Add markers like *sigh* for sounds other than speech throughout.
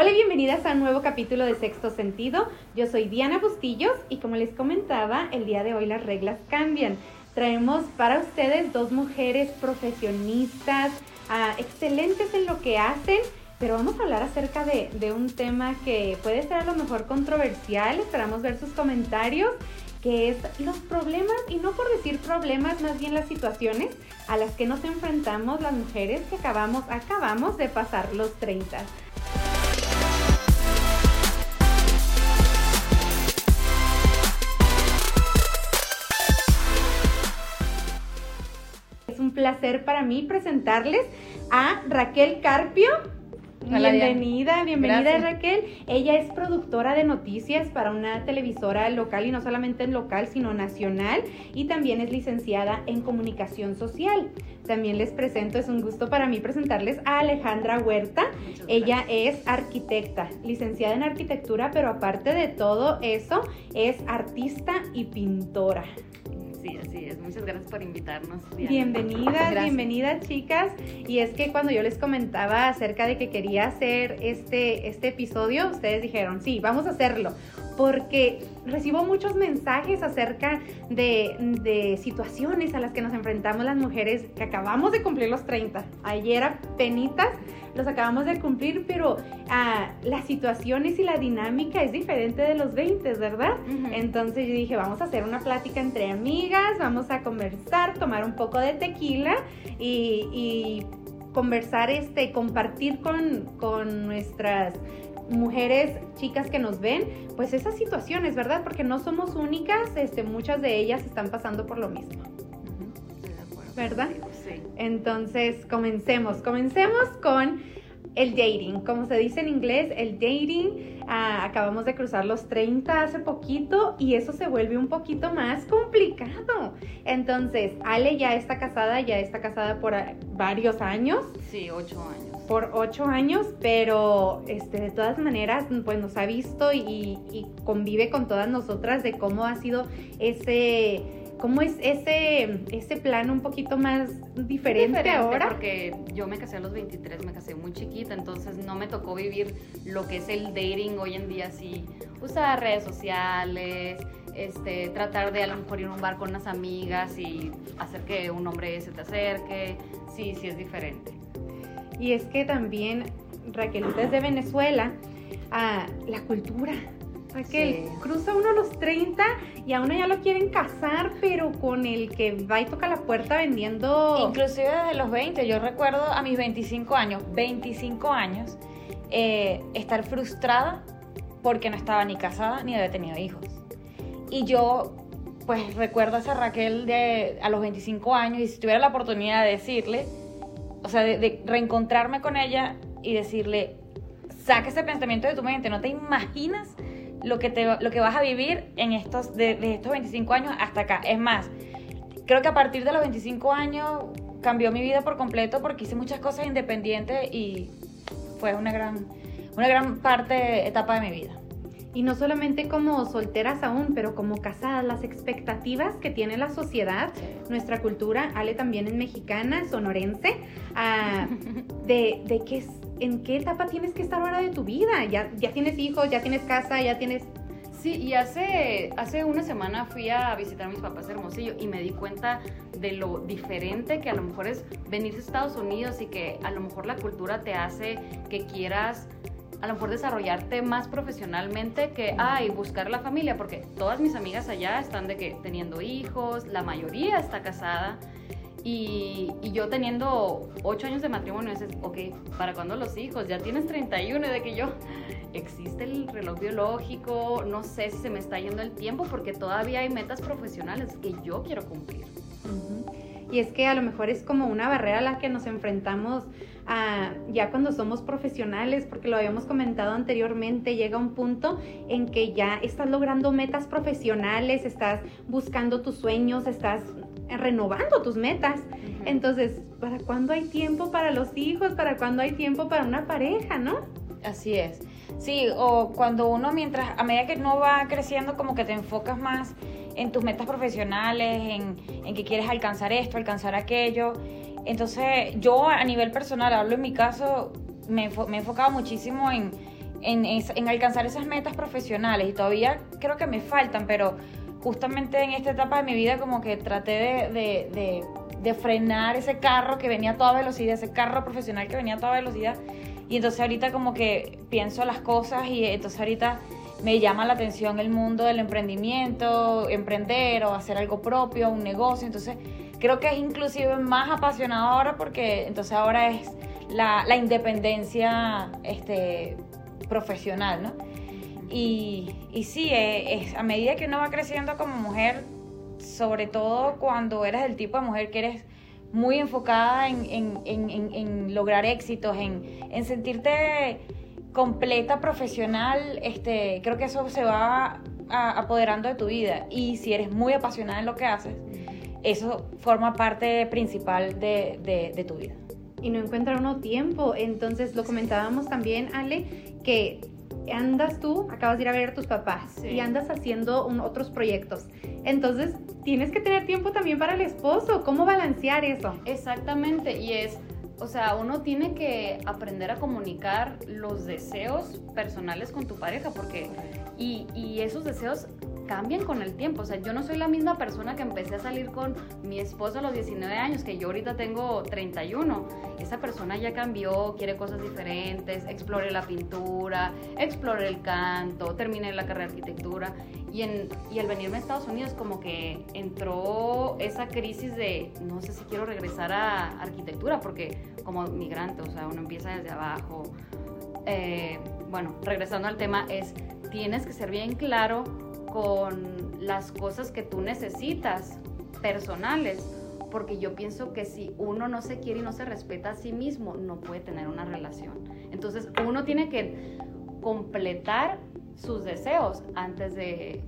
Hola y bienvenidas a un nuevo capítulo de Sexto Sentido. Yo soy Diana Bustillos y como les comentaba, el día de hoy las reglas cambian. Traemos para ustedes dos mujeres profesionistas, ah, excelentes en lo que hacen, pero vamos a hablar acerca de, de un tema que puede ser a lo mejor controversial. Esperamos ver sus comentarios que es los problemas, y no por decir problemas, más bien las situaciones a las que nos enfrentamos las mujeres que acabamos, acabamos de pasar los 30. Placer para mí presentarles a Raquel Carpio. bienvenida, bienvenida Raquel. Ella es productora de noticias para una televisora local y no solamente en local, sino nacional y también es licenciada en comunicación social. También les presento, es un gusto para mí presentarles a Alejandra Huerta. Ella es arquitecta, licenciada en arquitectura, pero aparte de todo eso, es artista y pintora. Sí, así es. Muchas gracias por invitarnos. Bienvenidas, bienvenidas chicas. Y es que cuando yo les comentaba acerca de que quería hacer este, este episodio, ustedes dijeron, sí, vamos a hacerlo. Porque recibo muchos mensajes acerca de, de situaciones a las que nos enfrentamos las mujeres que acabamos de cumplir los 30. Ayer a penitas los acabamos de cumplir, pero ah, las situaciones y la dinámica es diferente de los 20, ¿verdad? Entonces yo dije, vamos a hacer una plática entre amigas, vamos a conversar, tomar un poco de tequila y, conversar, este, compartir con, con nuestras mujeres, chicas que nos ven, pues esas situaciones, ¿verdad? Porque no somos únicas, este, muchas de ellas están pasando por lo mismo. ¿Verdad? Sí. Entonces, comencemos. Comencemos con el dating. Como se dice en inglés, el dating. Ah, acabamos de cruzar los 30 hace poquito y eso se vuelve un poquito más complicado. Entonces, Ale ya está casada, ya está casada por varios años. Sí, ocho años por ocho años, pero este, de todas maneras, pues nos ha visto y, y, convive con todas nosotras de cómo ha sido ese ¿Cómo es ese, ese plan un poquito más diferente, ahora? Porque yo me casé a los 23, me casé muy chiquita, entonces no me tocó vivir lo que es el dating hoy en día, así, usar redes sociales, este, tratar de a lo mejor ir a un bar con unas amigas y hacer que un hombre se te acerque, sí, sí es diferente. Y es que también, Raquelita es de Venezuela, a la cultura, Raquel, cruza uno los 30 y a uno ya lo quieren casar, pero con el que va y toca la puerta vendiendo... Inclusive desde los 20, yo recuerdo a mis 25 años, 25 años, eh, estar frustrada porque no estaba ni casada ni había tenido hijos. Y yo, pues recuerdo a esa Raquel de a los 25 años y si tuviera la oportunidad de decirle, o sea, de reencontrarme con ella y decirle, saque ese pensamiento de tu mente, no te imaginas lo que, te, lo que vas a vivir en estos, de, estos 25 años hasta acá. Es más, creo que a partir de los 25 años cambió mi vida por completo porque hice muchas cosas independientes y fue una gran, una gran parte, etapa de mi vida. Y no solamente como solteras aún, pero como casadas, las expectativas que tiene la sociedad, nuestra cultura, Ale también es mexicana, sonorense, ah, *laughs* de, de que es en qué etapa tienes que estar ahora de tu vida. Ya, ya tienes hijos, ya tienes casa, ya tienes... Sí, y hace, hace una semana fui a visitar a mis papás de Hermosillo y me di cuenta de lo diferente que a lo mejor es venir a Estados Unidos y que a lo mejor la cultura te hace que quieras a lo mejor desarrollarte más profesionalmente que, ay, buscar la familia, porque todas mis amigas allá están de que teniendo hijos, la mayoría está casada y, yo teniendo ocho años de matrimonio, dices, ok, ¿para cuándo los hijos? Ya tienes 31 de que yo, existe el reloj biológico, no sé si se me está yendo el tiempo porque todavía hay metas profesionales que yo quiero cumplir. Y es que a lo mejor es como una barrera a la que nos enfrentamos a, ya cuando somos profesionales, porque lo habíamos comentado anteriormente, llega un punto en que ya estás logrando metas profesionales, estás buscando tus sueños, estás renovando tus metas. Entonces, ¿para cuándo hay tiempo para los hijos? ¿Para cuándo hay tiempo para una pareja, no? Así es. Sí, o cuando uno mientras, a medida que no va creciendo, como que te enfocas más en tus metas profesionales, en, en que quieres alcanzar esto, alcanzar aquello. Entonces, yo a nivel personal, hablo en mi caso, me, me he enfocado muchísimo en, en, alcanzar esas metas profesionales y todavía creo que me faltan, pero justamente en esta etapa de mi vida como que traté de, de, de, frenar ese carro que venía a toda velocidad, ese carro profesional que venía a toda velocidad. Y entonces ahorita como que pienso las cosas y entonces ahorita me llama la atención el mundo del emprendimiento, emprender o hacer algo propio, un negocio. Entonces creo que es inclusive más apasionado ahora porque entonces ahora es la, la independencia este, profesional, ¿no? Y, y sí, eh, a medida que uno va creciendo como mujer, sobre todo cuando eres el tipo de mujer que eres muy enfocada en, en, en, en lograr éxitos, en, sentirte completa profesional, este, creo que eso se va apoderando de tu vida. Y si eres muy apasionada en lo que haces, eso forma parte principal de, de, de tu vida. Y no encuentra uno tiempo. Entonces lo comentábamos también, Ale, que andas tú, acabas de ir a ver a tus papás y andas haciendo otros proyectos. Entonces, tienes que tener tiempo también para el esposo. ¿Cómo balancear eso? Exactamente, y es, o sea, uno tiene que aprender a comunicar los deseos personales con tu pareja, porque, y, y esos deseos cambian con el tiempo. O sea, yo no soy la misma persona que empecé a salir con mi esposo a los 19 años, que yo ahorita tengo 31. Esa persona ya cambió, quiere cosas diferentes, explore la pintura, explore el canto, terminé la carrera de arquitectura. Y, en, y al venirme a Estados Unidos como que entró esa crisis de no sé si quiero regresar a arquitectura, porque como migrante, o sea, uno empieza desde abajo. Eh, bueno, regresando al tema, es tienes que ser bien claro con las cosas que tú necesitas personales, porque yo pienso que si uno no se quiere y no se respeta a sí mismo, no puede tener una relación. Entonces uno tiene que completar sus deseos antes de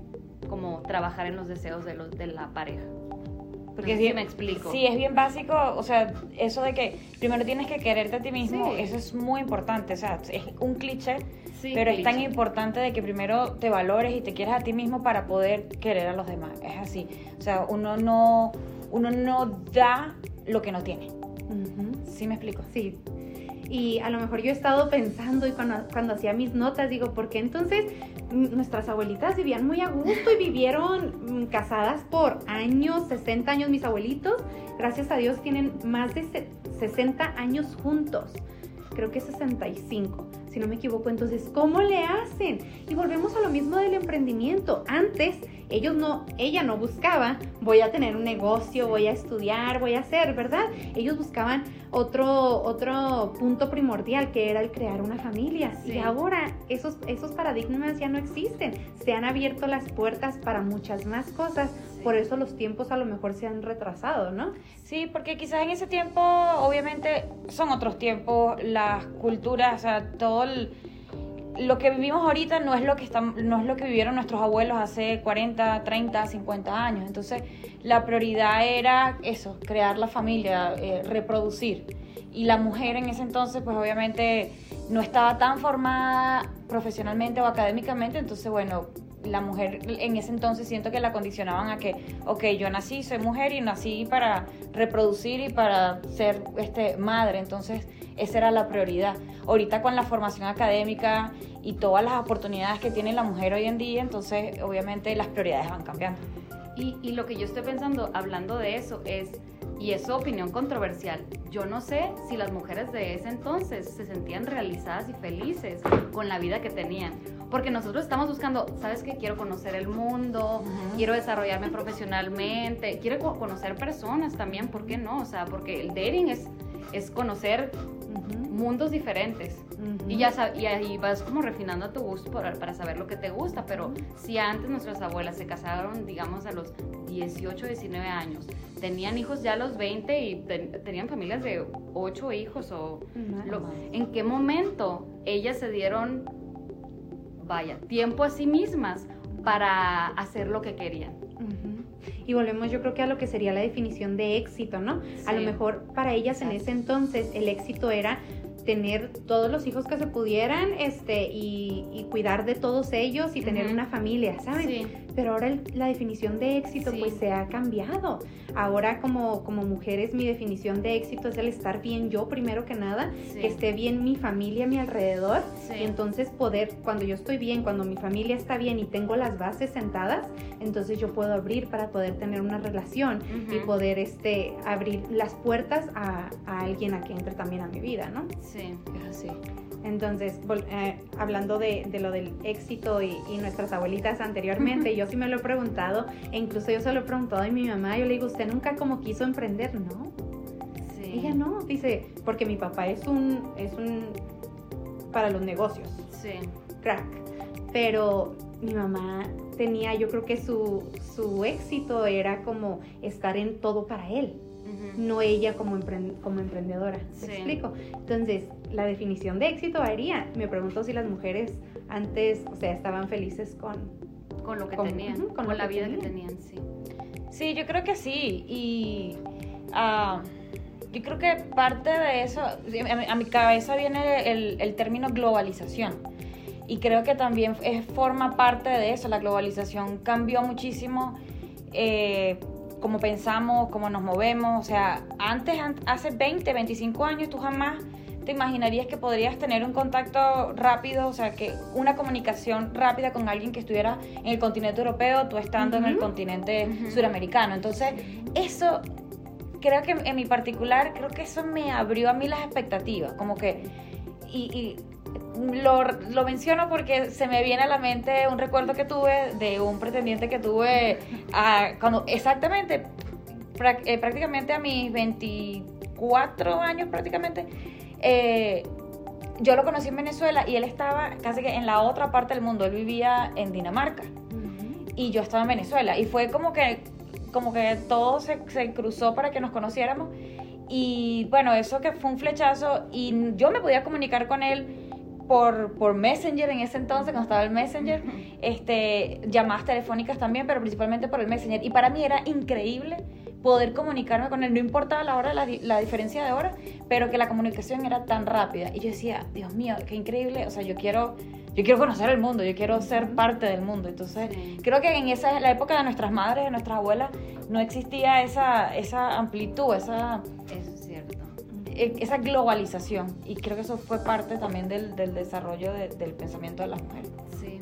como trabajar en los deseos de, los, de la pareja. Porque si me explico. Sí, es bien básico, o sea, eso de que primero tienes que quererte a ti mismo, eso es muy importante, o sea, es un cliché, pero es tan importante de que primero te valores y te quieras a ti mismo para poder querer a los demás. Es así. O sea, uno no, uno no da lo que no tiene. ¿Sí me explico? Sí. Y a lo mejor yo he estado pensando y cuando, cuando hacía mis notas, digo, ¿por qué entonces nuestras abuelitas vivían muy a gusto y vivieron mm, casadas por años, 60 años mis abuelitos? Gracias a Dios tienen más de 60 años juntos. Creo que 65 si no me equivoco. Entonces, ¿cómo le hacen? Y volvemos a lo mismo del emprendimiento. Antes, ellos no, ella no buscaba, voy a tener un negocio, voy a estudiar, voy a hacer, ¿verdad? Ellos buscaban otro, otro punto primordial, que era el crear una familia. Y ahora esos, esos paradigmas ya no existen. Se han abierto las puertas para muchas más cosas. Por eso los tiempos a lo mejor se han retrasado, ¿no? Sí, porque quizás en ese tiempo, obviamente, son otros tiempos, las culturas, o sea, todo lo que vivimos ahorita no es lo que no es lo que vivieron nuestros abuelos hace 40, 30, 50 años. Entonces, la prioridad era eso, crear la familia, eh, reproducir. Y la mujer en ese entonces, pues obviamente no estaba tan formada profesionalmente o académicamente, entonces bueno, la mujer en ese entonces siento que la condicionaban a que, ok, yo nací, soy mujer y nací para reproducir y para ser este, madre, entonces esa era la prioridad. Ahorita con la formación académica y todas las oportunidades que tiene la mujer hoy en día, entonces obviamente las prioridades van cambiando. Y, y lo que yo estoy pensando, hablando de eso, es y es su opinión controversial. Yo no sé si las mujeres de ese entonces se sentían realizadas y felices con la vida que tenían. Porque nosotros estamos buscando, ¿sabes qué? Quiero conocer el mundo, quiero desarrollarme profesionalmente, quiero conocer personas también, ¿por qué no? O sea, porque el dating es, es conocer mundos diferentes. Y ya y ahí vas como refinando a tu gusto para, para, saber lo que te gusta. Pero si antes nuestras abuelas se casaron, digamos, a los 18, 19 años, tenían hijos ya a los 20 y tenían familias de 8 hijos o... ¿En qué momento ellas se dieron, vaya, tiempo a sí mismas para hacer lo que querían? Y volvemos yo creo que a lo que sería la definición de éxito, ¿no? A lo mejor para ellas en ese entonces el éxito era tener todos los hijos que se pudieran este, y, cuidar de todos ellos y tener una familia, ¿saben? Pero ahora la definición de éxito pues se ha cambiado. Ahora como, como mujeres mi definición de éxito es el estar bien yo primero que nada, que esté bien mi familia a mi alrededor y entonces poder, cuando yo estoy bien, cuando mi familia está bien y tengo las bases sentadas, entonces yo puedo abrir para poder tener una relación y poder este, abrir las puertas a, a, alguien a que entre también a mi vida, ¿no? Sí, es así. Entonces, eh, hablando de, de, lo del éxito y, y nuestras abuelitas anteriormente, yo sí me lo he preguntado, e incluso yo se lo he preguntado a mi mamá, yo le digo, ¿usted nunca como quiso emprender? No. Sí. Ella no, dice, porque mi papá es un, es un, para los negocios. Sí. Crack. Pero mi mamá tenía, yo creo que su, su éxito era como estar en todo para él no ella como, como emprendedora. ¿Me explico? Entonces, la definición de éxito varía. Me pregunto si las mujeres antes, o sea, estaban felices con... Con lo que tenían, con, la vida que tenían, sí. Sí, yo creo que sí. Y uh, yo creo que parte de eso, a mi, cabeza viene el, el, término globalización. Y creo que también es, forma parte de eso. La globalización cambió muchísimo. Eh, cómo pensamos, cómo nos movemos. O sea, antes, hace 20, 25 años, tú jamás te imaginarías que podrías tener un contacto rápido, o sea, que una comunicación rápida con alguien que estuviera en el continente europeo, tú estando en el continente suramericano. Entonces, eso, creo que en mi particular, creo que eso me abrió a mí las expectativas, como que, y lo, lo, menciono porque se me viene a la mente un recuerdo que tuve de un pretendiente que tuve a, cuando exactamente, eh, prácticamente a mis 24 años prácticamente. Eh, yo lo conocí en Venezuela y él estaba casi que en la otra parte del mundo. Él vivía en Dinamarca y yo estaba en Venezuela. Y fue como que, como que todo se, se cruzó para que nos conociéramos. Y bueno, eso que fue un flechazo y yo me podía comunicar con él por, por Messenger en ese entonces, cuando estaba el Messenger, este, llamadas telefónicas también, pero principalmente por el Messenger. Y para mí era increíble poder comunicarme con él, no importaba la hora, la, la, diferencia de hora, pero que la comunicación era tan rápida. Y yo decía, Dios mío, qué increíble, o sea, yo quiero, yo quiero conocer el mundo, yo quiero ser parte del mundo. Entonces, creo que en esa la época de nuestras madres, de nuestras abuelas, no existía esa, esa amplitud, esa... Es esa globalización y creo que eso fue parte también del, del desarrollo del pensamiento de las mujeres. Sí,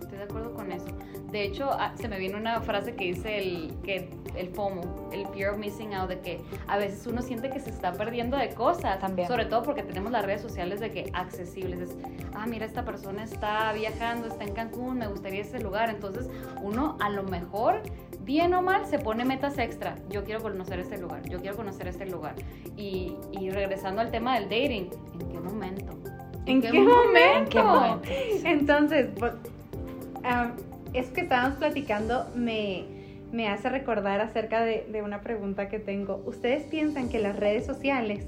estoy de acuerdo con eso. De hecho, ah, se me viene una frase que dice el, que el FOMO, el Fear of Missing Out, de que a veces uno siente que se está perdiendo de cosas. También. Sobre todo porque tenemos las redes sociales de que accesibles. Es, ah, mira, esta persona está viajando, está en Cancún, me gustaría ese lugar. Entonces, uno a lo mejor bien o mal, se pone metas extra. Yo quiero conocer este lugar, yo quiero conocer este lugar. Y, y regresando al tema del dating, ¿en qué momento? ¿En, qué, momento? Entonces, ah, es que estábamos platicando, me, me hace recordar acerca de, de una pregunta que tengo. ¿Ustedes piensan que las redes sociales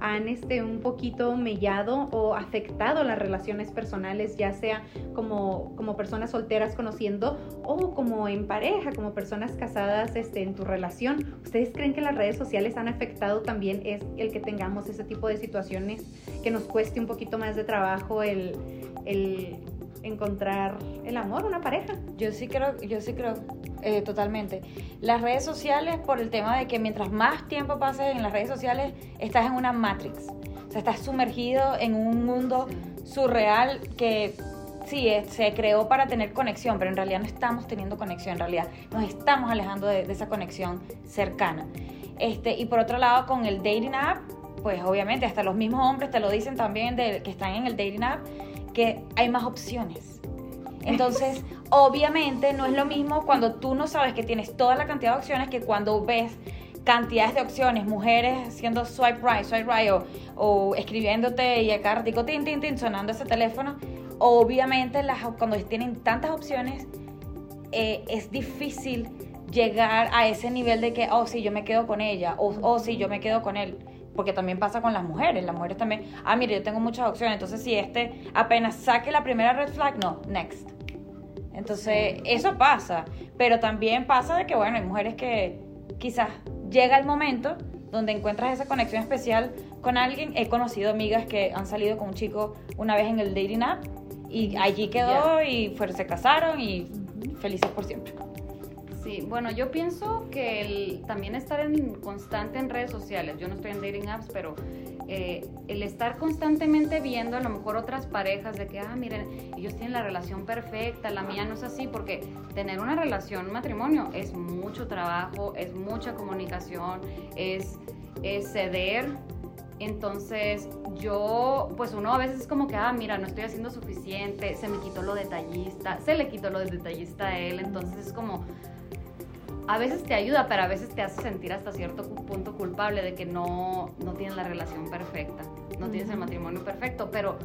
han este, un poquito mellado o afectado las relaciones personales, ya sea como, como personas solteras conociendo o como en pareja, como personas casadas este, en tu relación. ¿Ustedes creen que las redes sociales han afectado también es el que tengamos ese tipo de situaciones, que nos cueste un poquito más de trabajo el, el encontrar el amor, una pareja? Yo sí creo, yo sí creo eh, totalmente. Las redes sociales, por el tema de que mientras más tiempo pases en las redes sociales, estás en una matrix. O sea, estás sumergido en un mundo surreal que sí, se creó para tener conexión, pero en realidad no estamos teniendo conexión, en realidad nos estamos alejando de, esa conexión cercana. Este, y por otro lado, con el dating app, pues obviamente hasta los mismos hombres te lo dicen también de, que están en el dating app, que hay más opciones. Entonces, obviamente no es lo mismo cuando tú no sabes que tienes toda la cantidad de opciones que cuando ves cantidades de opciones, mujeres haciendo swipe right, swipe right o, escribiéndote y acá ratico tin, tin, tin, sonando ese teléfono. Obviamente las, cuando tienen tantas opciones eh, es difícil llegar a ese nivel de que, oh, sí, yo me quedo con ella o, oh, sí, yo me quedo con él porque también pasa con las mujeres. Las mujeres también, ah, mire, yo tengo muchas opciones, entonces si este apenas saque la primera red flag, no, next. Entonces, eso pasa, pero también pasa de que, bueno, hay mujeres que quizás llega el momento donde encuentras esa conexión especial con alguien. He conocido amigas que han salido con un chico una vez en el dating app y allí quedó y se casaron y felices por siempre. Sí, bueno, yo pienso que el, también estar en constante en redes sociales, yo no estoy en dating apps, pero eh, el estar constantemente viendo a lo mejor otras parejas de que, ah, miren, ellos tienen la relación perfecta, la mía no es así, porque tener una relación, un matrimonio, es mucho trabajo, es mucha comunicación, es, es ceder. Entonces yo, pues uno a veces es como que, ah, mira, no estoy haciendo suficiente, se me quitó lo detallista, se le quitó lo detallista a él, entonces es como, a veces te ayuda, pero a veces te hace sentir hasta cierto punto culpable de que no, no tienes la relación perfecta, no tienes el matrimonio perfecto, pero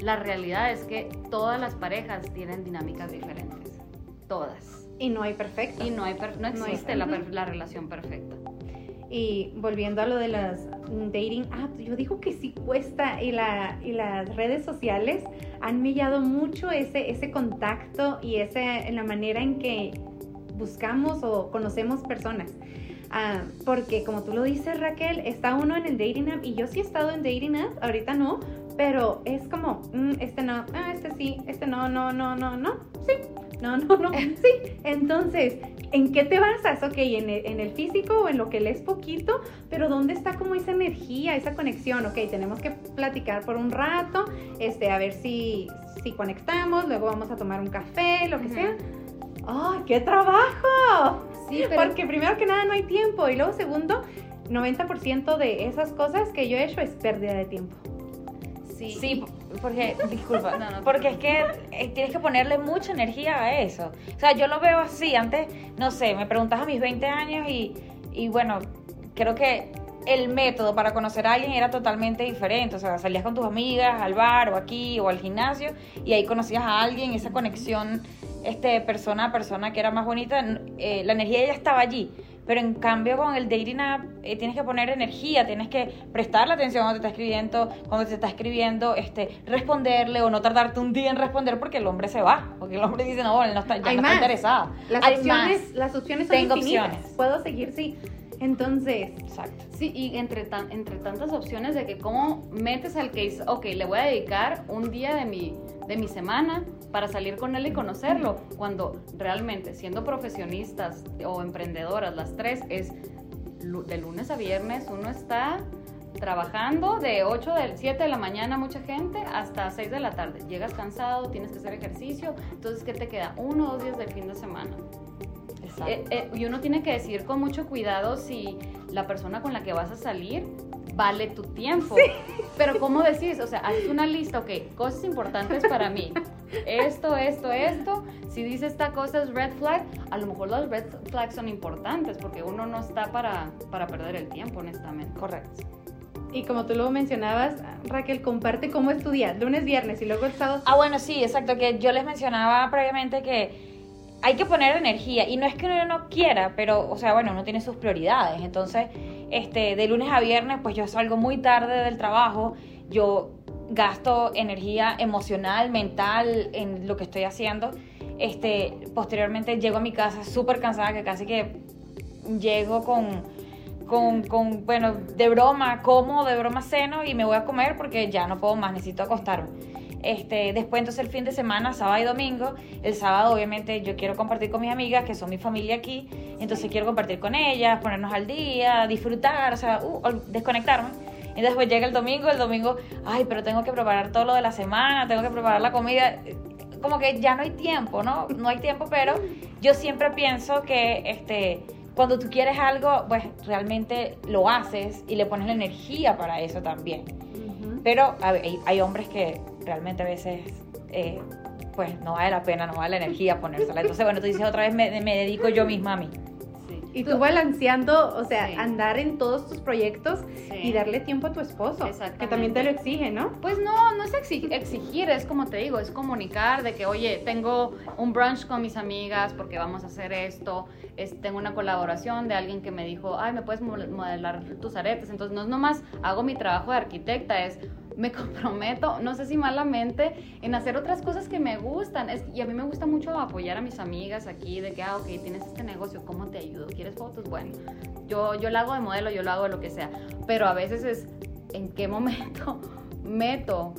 la realidad es que todas las parejas tienen dinámicas diferentes, todas. Y no hay perfecto. Y no, hay no existe la, la relación perfecta. Y volviendo a lo de las dating apps, yo digo que sí cuesta y, la, y las redes sociales han millado mucho ese, ese contacto y ese, la manera en que buscamos o conocemos personas. Ah, porque como tú lo dices Raquel, está uno en el dating app y yo sí he estado en dating app, ahorita no, pero es como, mm, este no, ah, este sí, este no, no, no, no, no, sí, no, no, no, *laughs* sí. Entonces, ¿en qué te basas? Ok, en el, en el físico o en lo que lees poquito, pero ¿dónde está como esa energía, esa conexión? Ok, tenemos que platicar por un rato, este, a ver si, si conectamos, luego vamos a tomar un café, lo que sea ¡ay, qué trabajo! Sí, Porque primero que nada no hay tiempo y luego segundo, 90% de esas cosas que yo he hecho es pérdida de tiempo. Sí, sí porque, disculpa, no, no, porque es que eh, tienes que ponerle mucha energía a eso. O sea, yo lo veo así, antes, no sé, me preguntas a mis 20 años y, y bueno, creo que el método para conocer a alguien era totalmente diferente. O sea, salías con tus amigas al bar o aquí o al gimnasio y ahí conocías a alguien, esa conexión este, persona a persona que era más bonita, eh, la energía ya estaba allí. Pero en cambio con el dating app eh, tienes que poner energía, tienes que prestarle atención cuando te está escribiendo, cuando te está escribiendo, este, responderle o no tardarte un día en responder porque el hombre se va, porque el hombre dice, no, él no está, ya no está interesado. Las opciones, las opciones son Tengo opciones. Puedo seguir, sí. Entonces, exacto. Sí, y entre, tan, entre tantas opciones de que cómo metes al case, ok, le voy a dedicar un día de mi, de mi semana para salir con él y conocerlo, cuando realmente siendo profesionistas o emprendedoras las tres es de lunes a viernes uno está trabajando de 8 del 7 de la mañana mucha gente hasta 6 de la tarde. Llegas cansado, tienes que hacer ejercicio, entonces ¿qué te queda? Uno o dos días del fin de semana. Eh, eh, y uno tiene que decir con mucho cuidado si la persona con la que vas a salir vale tu tiempo. Pero ¿cómo decís? O sea, haz una lista, ok, cosas importantes para mí. Esto, esto, esto. Si dice esta cosa es red flag, a lo mejor los red flags son importantes porque uno no está para, para perder el tiempo, honestamente. Correcto. Y como tú lo mencionabas, Raquel, comparte cómo estudias, lunes, viernes y luego el sábado. Ah, bueno, sí, exacto, que yo les mencionaba previamente que hay que poner energía y no es que uno no quiera, pero, o sea, bueno, uno tiene sus prioridades. Entonces, este, de lunes a viernes, pues yo salgo muy tarde del trabajo, yo gasto energía emocional, mental en lo que estoy haciendo. Este, posteriormente llego a mi casa súper cansada, que casi que llego con, con, con, bueno, de broma, como, de broma ceno y me voy a comer porque ya no puedo más, necesito acostarme. Este, después entonces el fin de semana, sábado y domingo. El sábado obviamente yo quiero compartir con mis amigas, que son mi familia aquí. Entonces quiero compartir con ellas, ponernos al día, disfrutar, o sea, uh, desconectarme. Y después llega el domingo, el domingo, ay, pero tengo que preparar todo lo de la semana, tengo que preparar la comida. Como que ya no hay tiempo, ¿no? No hay tiempo, pero yo siempre pienso que este, cuando tú quieres algo, pues realmente lo haces y le pones la energía para eso también. Pero hay, hay, hombres que realmente a veces, eh, pues no vale la pena, no vale la energía ponérsela. Entonces, bueno, tú dices otra vez, me, me dedico yo misma a mí. Y tú balanceando, o sea, andar en todos tus proyectos y darle tiempo a tu esposo, que también te lo exige, ¿no? Pues no, no es exigir, es como te digo, es comunicar de que, oye, tengo un brunch con mis amigas porque vamos a hacer esto, es, tengo una colaboración de alguien que me dijo, ay, me puedes modelar tus aretes, entonces no es nomás hago mi trabajo de arquitecta, es me *laughs* comprometo, no sé si malamente, en hacer otras cosas que me gustan. y a mí me gusta mucho apoyar a mis amigas aquí, de que, ah, ok, tienes este negocio, ¿cómo te ayudo? ¿Quieres fotos? Bueno, yo, yo lo hago de modelo, yo lo hago de lo que sea. Pero a veces es, ¿en qué momento *laughs* meto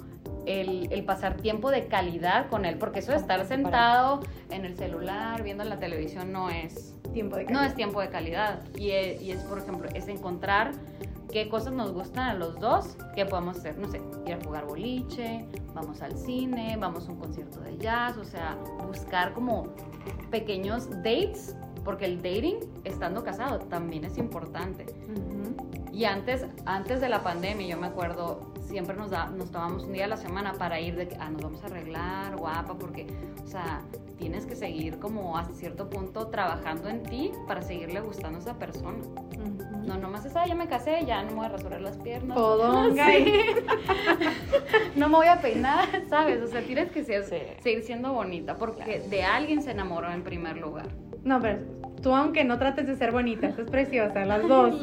el, pasar tiempo de calidad con él, porque eso de estar sentado en el celular, viendo la televisión, no es tiempo de calidad. No es tiempo de calidad. Y es, y es, por ejemplo, es encontrar qué cosas nos gustan a los dos, qué podemos hacer, no sé, ir a jugar boliche, vamos al cine, vamos a un concierto de jazz, o sea, buscar como pequeños dates, porque el dating, estando casado, también es importante. Y antes, antes de la pandemia, yo me acuerdo, siempre nos, da, nos tomamos un día a la semana para ir de que, ah, nos vamos a arreglar, guapa, porque, o sea, tienes que seguir como a cierto punto trabajando en ti para seguirle gustando a esa persona. No, nomás es, ah, ya me casé, ya no me voy a rasurar las piernas. Todo, *laughs* *laughs* no me voy a peinar, ¿sabes? O sea, tienes que seguir siendo bonita porque de alguien se enamoró en primer lugar. No, pero tú aunque no trates de ser bonita, es preciosa, *laughs* las dos.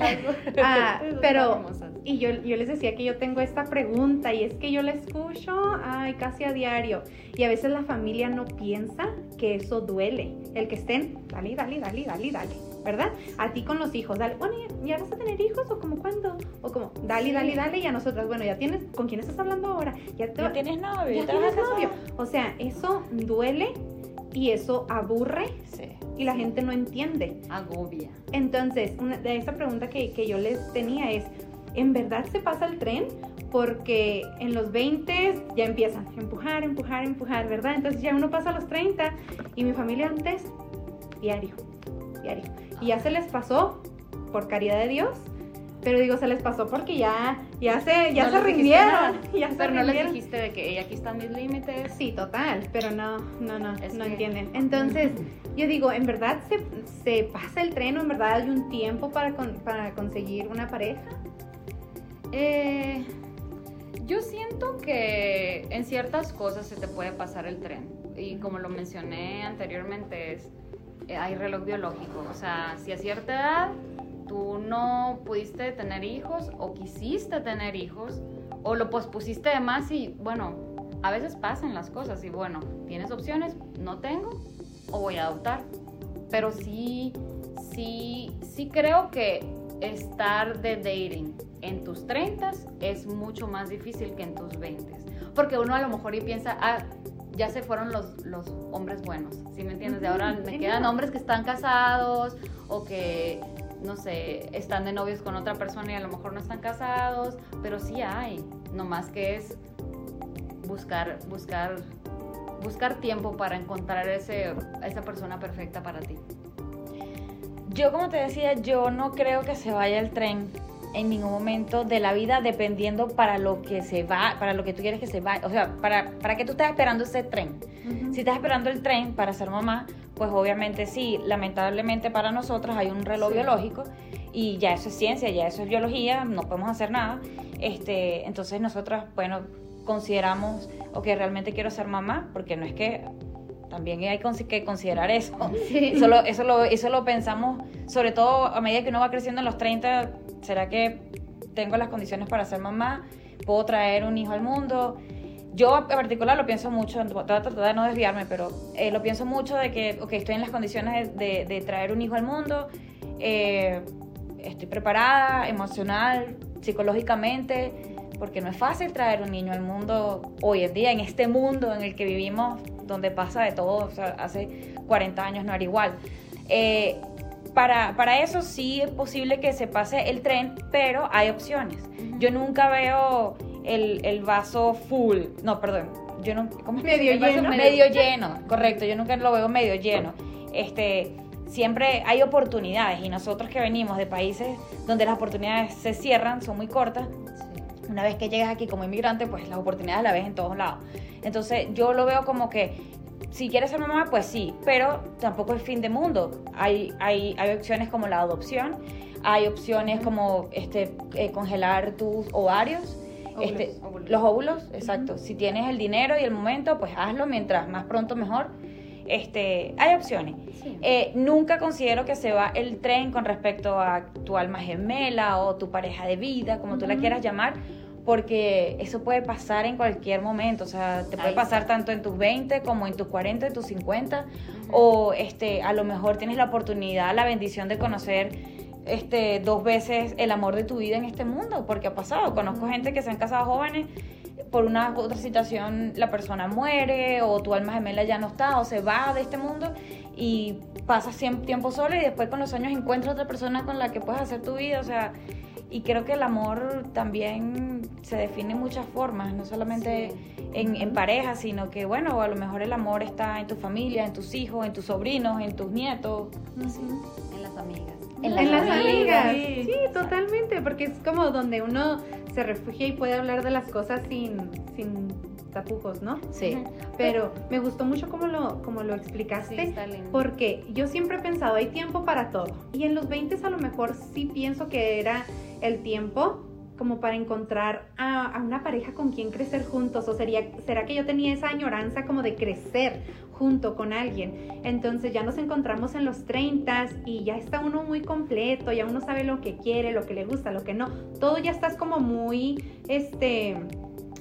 ah, pero, y yo, yo les decía que yo tengo esta pregunta y es que yo la escucho, ay, casi a diario. Y a veces la familia no piensa que eso duele. El que estén, dale, dale, dale, dale, dale. ¿verdad? A ti con los hijos, dale, bueno, ¿ya, vas a tener hijos o como cuándo? O como, dale, dale, dale, y a nosotras, bueno, ya tienes, ¿con quién estás hablando ahora? Ya, tienes novio, ya tienes novio. O sea, eso duele y eso aburre y la gente no entiende. Agobia. Entonces, una, de esa pregunta que, que yo les tenía es, ¿en verdad se pasa el tren? Porque en los 20 ya empiezan a empujar, empujar, empujar, ¿verdad? Entonces ya uno pasa a los 30 y mi familia antes, diario, diario. Y ya se les pasó, por caridad de Dios, pero digo, se les pasó porque ya, ya se, ya se rindieron. *laughs* Ya pero no les dijiste de que aquí están mis límites. Sí, total, pero no, no, no, no entienden. Entonces, yo digo, ¿en verdad se, se pasa el tren o en verdad hay un tiempo para, para conseguir una pareja? Eh, yo siento que en ciertas cosas se te puede pasar el tren. Y como lo mencioné anteriormente, es eh, hay reloj biológico. O sea, si a cierta edad tú no pudiste tener hijos o quisiste tener hijos o lo pospusiste de más y bueno, a veces pasan las cosas y bueno, tienes opciones, no tengo o voy a adoptar. Pero sí, sí, sí creo que estar de dating en tus 30 es mucho más difícil que en tus 20. Porque uno a lo mejor y piensa, ah, ya se fueron los, los hombres buenos, ¿sí me entiendes? De ahora me quedan hombres que están casados o que, no sé, están de novios con otra persona y a lo mejor no están casados, pero sí hay, nomás que es buscar, buscar, buscar tiempo para encontrar ese, esa persona perfecta para ti. Yo, como te decía, yo no creo que se vaya el tren en ningún momento de la vida dependiendo para lo que se va, para lo que tú quieres que se vaya, o sea, para, para que tú estás esperando ese tren. Si estás esperando el tren para ser mamá, pues obviamente sí, lamentablemente para nosotros hay un reloj biológico y ya eso es ciencia, ya eso es biología, no podemos hacer nada. Este, entonces nosotras, bueno, consideramos, ok, realmente quiero ser mamá, porque no es que también hay que considerar eso. *laughs* Eso, lo, eso, lo, eso lo pensamos, sobre todo a medida que uno va creciendo en los 30, ¿será que tengo las condiciones para ser mamá? ¿Puedo traer un hijo al mundo? Yo en particular lo pienso mucho, voy a tratar de no desviarme, pero eh, lo pienso mucho de que, ok, estoy en las condiciones de, traer un hijo al mundo, eh, estoy preparada emocional, psicológicamente, porque no es fácil traer un niño al mundo hoy en día, en este mundo en el que vivimos, donde pasa de todo, o sea, hace 40 años no era igual. Eh, para, para, eso sí es posible que se pase el tren, pero hay opciones. Yo nunca veo el, el, vaso full, no, perdón, yo no, ¿cómo es medio lleno. Medio, lleno, correcto, yo nunca lo veo medio lleno. Este, siempre hay oportunidades y nosotros que venimos de países donde las oportunidades se cierran, son muy cortas, una vez que llegas aquí como inmigrante, pues las oportunidades las ves en todos lados. Entonces yo lo veo como que si quieres ser mamá, pues sí, pero tampoco es fin de mundo. Hay, hay, hay opciones como la adopción, hay opciones como este, eh, congelar tus ovarios. Este, Los óvulos, exacto. Si tienes el dinero y el momento, pues hazlo mientras más pronto mejor. Este, hay opciones. Eh, nunca considero que se va el tren con respecto a tu alma gemela o tu pareja de vida, como tú la quieras llamar, porque eso puede pasar en cualquier momento, o sea, te puede pasar tanto en tus 20 como en tus 40, en tus 50, o este, a lo mejor tienes la oportunidad, la bendición de conocer este, dos veces el amor de tu vida en este mundo, porque ha pasado, conozco gente que se han casado jóvenes por una u otra situación la persona muere o tu alma gemela ya no está o se va de este mundo y pasas tiempo solo y después con los años encuentras otra persona con la que puedes hacer tu vida, o sea, y creo que el amor también se define en muchas formas, no solamente en, en, pareja, sino que, bueno, a lo mejor el amor está en tu familia, en tus hijos, en tus sobrinos, en tus nietos. En las amigas. En las, amigas. Sí. totalmente, porque es como donde uno se refugia y puede hablar de las cosas sin, sin tapujos, ¿no? Sí. Pero me gustó mucho cómo lo, como lo explicaste, porque yo siempre he pensado, hay tiempo para todo. Y en los 20 a lo mejor sí pienso que era el tiempo como para encontrar a, una pareja con quien crecer juntos o sería será que yo tenía esa añoranza como de crecer junto con alguien entonces ya nos encontramos en los 30 y ya está uno muy completo ya uno sabe lo que quiere lo que le gusta lo que no. Todo ya estás como muy este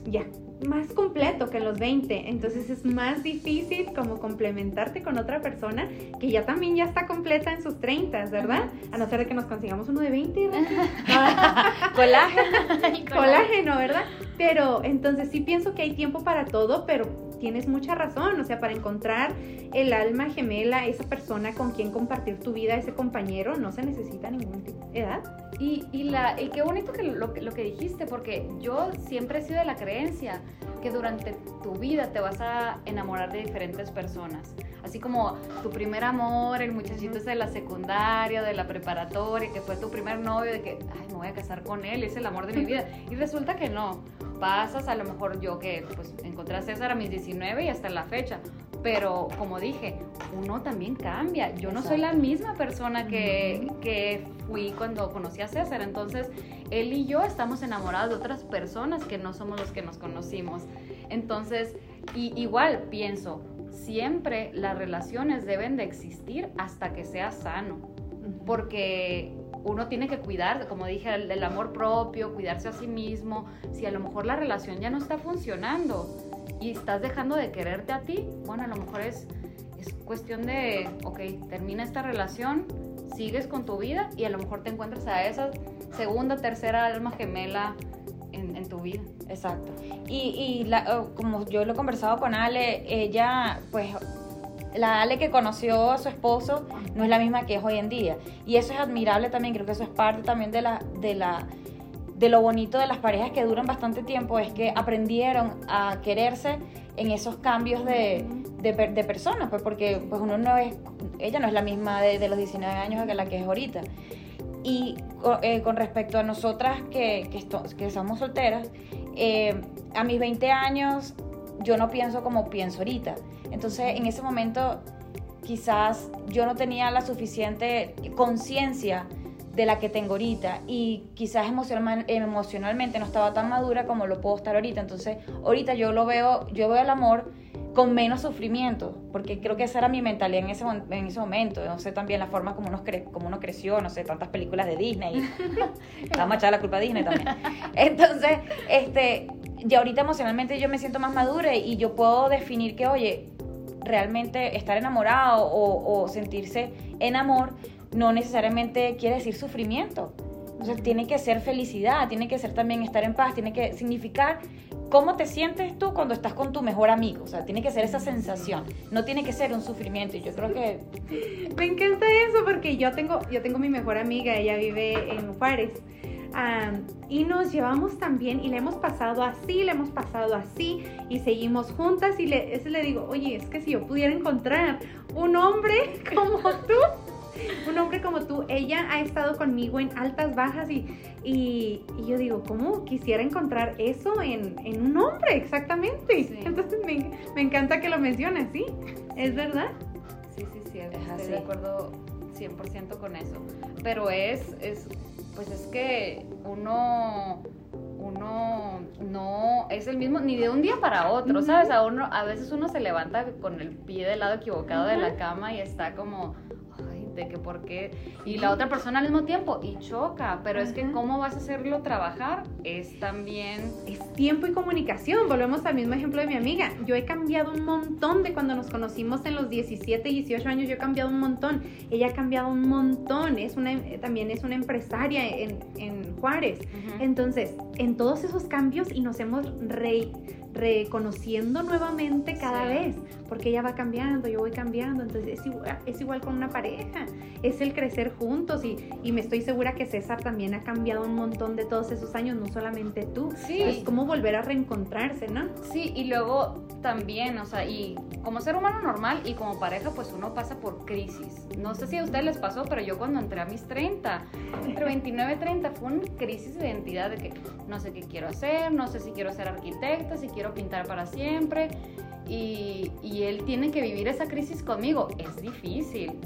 ya más completo que los 20, entonces es más difícil como complementarte con otra persona que ya también ya está completa en sus 30, ¿verdad? A no ser de que nos consigamos uno de 20. *laughs* *laughs* Colágeno. *laughs* Colágeno, ¿verdad? Pero entonces sí pienso que hay tiempo para todo, pero tienes mucha razón, o sea, para encontrar el alma gemela, esa persona con quien compartir tu vida, ese compañero, no se necesita ningún tipo de edad. Y, y, la, y qué bonito que lo, lo que dijiste, porque yo siempre he sido de la creencia que durante tu vida te vas a enamorar de diferentes personas. Así como tu primer amor, el muchachito ese de la secundaria, de la preparatoria, que fue tu primer novio, de que, ay, me voy a casar con él, es el amor de mi *laughs* vida. Y resulta que no. Pasas, a lo mejor yo que pues encontré a César a mis 19 y hasta la fecha. Pero como dije, uno también cambia. Yo no soy la misma persona que, que fui cuando conocí a César. Entonces, él y yo estamos enamorados de otras personas que no somos los que nos conocimos. Entonces, y, igual pienso, siempre las relaciones deben de existir hasta que sea sano. Porque uno tiene que cuidar, como dije, el, amor propio, cuidarse a sí mismo. Si a lo mejor la relación ya no está funcionando y estás dejando de quererte a ti, bueno, a lo mejor es, es cuestión de, ok, termina esta relación, sigues con tu vida y a lo mejor te encuentras a esa segunda, tercera alma gemela en, tu vida. Exacto. Y, oh, como yo lo he conversado con Ale, ella, pues, la Ale que conoció a su esposo no es la misma que es hoy en día. Y eso es admirable también, creo que eso es parte también de la... De la de lo bonito de las parejas que duran bastante tiempo es que aprendieron a quererse en esos cambios de, de, personas, pues porque pues uno no es, ella no es la misma de, los 19 años que la que es ahorita. Y eh, con respecto a nosotras que, que, que somos solteras, eh, a mis 20 años yo no pienso como pienso ahorita. Entonces en ese momento quizás yo no tenía la suficiente conciencia de la que tengo ahorita y quizás emocionalmente no estaba tan madura como lo puedo estar ahorita. Entonces ahorita yo lo veo, yo veo el amor con menos sufrimiento, porque creo que esa era mi mentalidad en ese, en ese momento. No sé también la forma como uno, cre como uno creció, no sé, tantas películas de Disney. *laughs* Vamos a echar la culpa a Disney también. Entonces, este, ya ahorita emocionalmente yo me siento más madura y yo puedo definir que, oye, realmente estar enamorado o, o sentirse en amor no necesariamente quiere decir sufrimiento. Entonces tiene que ser felicidad, tiene que ser también estar en paz, tiene que significar cómo te sientes tú cuando estás con tu mejor amigo. O sea, tiene que ser esa sensación. No tiene que ser un sufrimiento. Y yo creo que. *laughs* Me encanta eso porque yo tengo, yo tengo mi mejor amiga, ella vive en Juárez. y nos llevamos también y le hemos pasado así, le hemos pasado así y seguimos juntas y le, le digo, oye, es que si yo pudiera encontrar un hombre *laughs* como tú, *laughs* un hombre como tú, ella ha estado conmigo en altas, bajas y, y, yo digo, ¿cómo quisiera encontrar eso en, un hombre exactamente? Entonces me, encanta que lo menciones, ¿sí? ¿Es verdad? Sí, sí, sí, estoy de acuerdo 100% con eso. Pero es, es, pues es que uno uno no es el mismo ni de un día para otro, ¿sabes? A, uno, a veces uno se levanta con el pie del lado equivocado de la cama y está como, de que por qué, y la otra persona al mismo tiempo, y choca, pero es que cómo vas a hacerlo trabajar es también... Es tiempo y comunicación. Volvemos al mismo ejemplo de mi amiga. Yo he cambiado un montón de cuando nos conocimos en los 17, 18 años. Yo he cambiado un montón. Ella ha cambiado un montón. Es una, también es una empresaria en, en Juárez. Entonces, en todos esos cambios y nos hemos re, reconociendo nuevamente cada vez, porque ella va cambiando, yo voy cambiando, entonces es igual, es igual con una pareja, es el crecer juntos y, y, me estoy segura que César también ha cambiado un montón de todos esos años, no solamente tú, sí. es como volver a reencontrarse, ¿no? Sí, y luego también, o sea, y como ser humano normal y como pareja, pues uno pasa por crisis. No sé si a ustedes les pasó, pero yo cuando entré a mis 30, entre 29 y 30, fue una crisis de identidad de que no sé qué quiero hacer, no sé si quiero ser arquitecta, si quiero pintar para siempre y, él tiene que vivir esa crisis conmigo. Es difícil.